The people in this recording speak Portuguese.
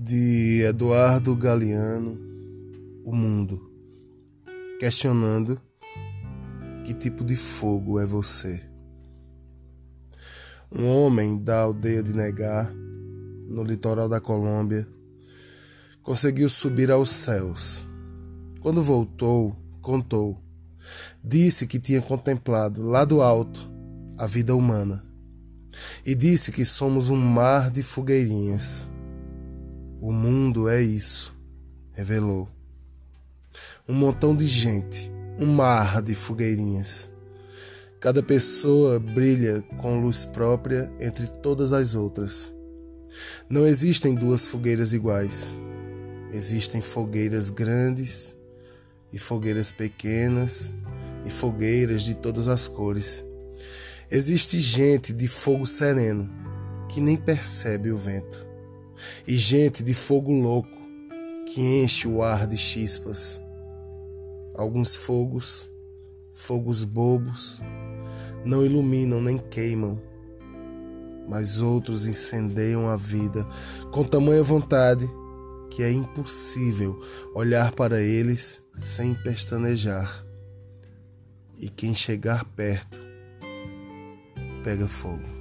Eduardo Galeano, O Mundo, questionando que tipo de fogo é você. Um homem da aldeia de Negar, no litoral da Colômbia, conseguiu subir aos céus. Quando voltou, contou. Disse que tinha contemplado lá do alto a vida humana e disse que somos um mar de fogueirinhas. O mundo é isso, revelou. Um montão de gente, um mar de fogueirinhas. Cada pessoa brilha com luz própria entre todas as outras. Não existem duas fogueiras iguais. Existem fogueiras grandes e fogueiras pequenas e fogueiras de todas as cores. Existe gente de fogo sereno que nem percebe o vento, e gente de fogo louco que enche o ar de chispas. Alguns fogos, fogos bobos, não iluminam nem queimam, mas outros incendeiam a vida com tamanha vontade que é impossível olhar para eles sem pestanejar. E quem chegar perto pega fogo.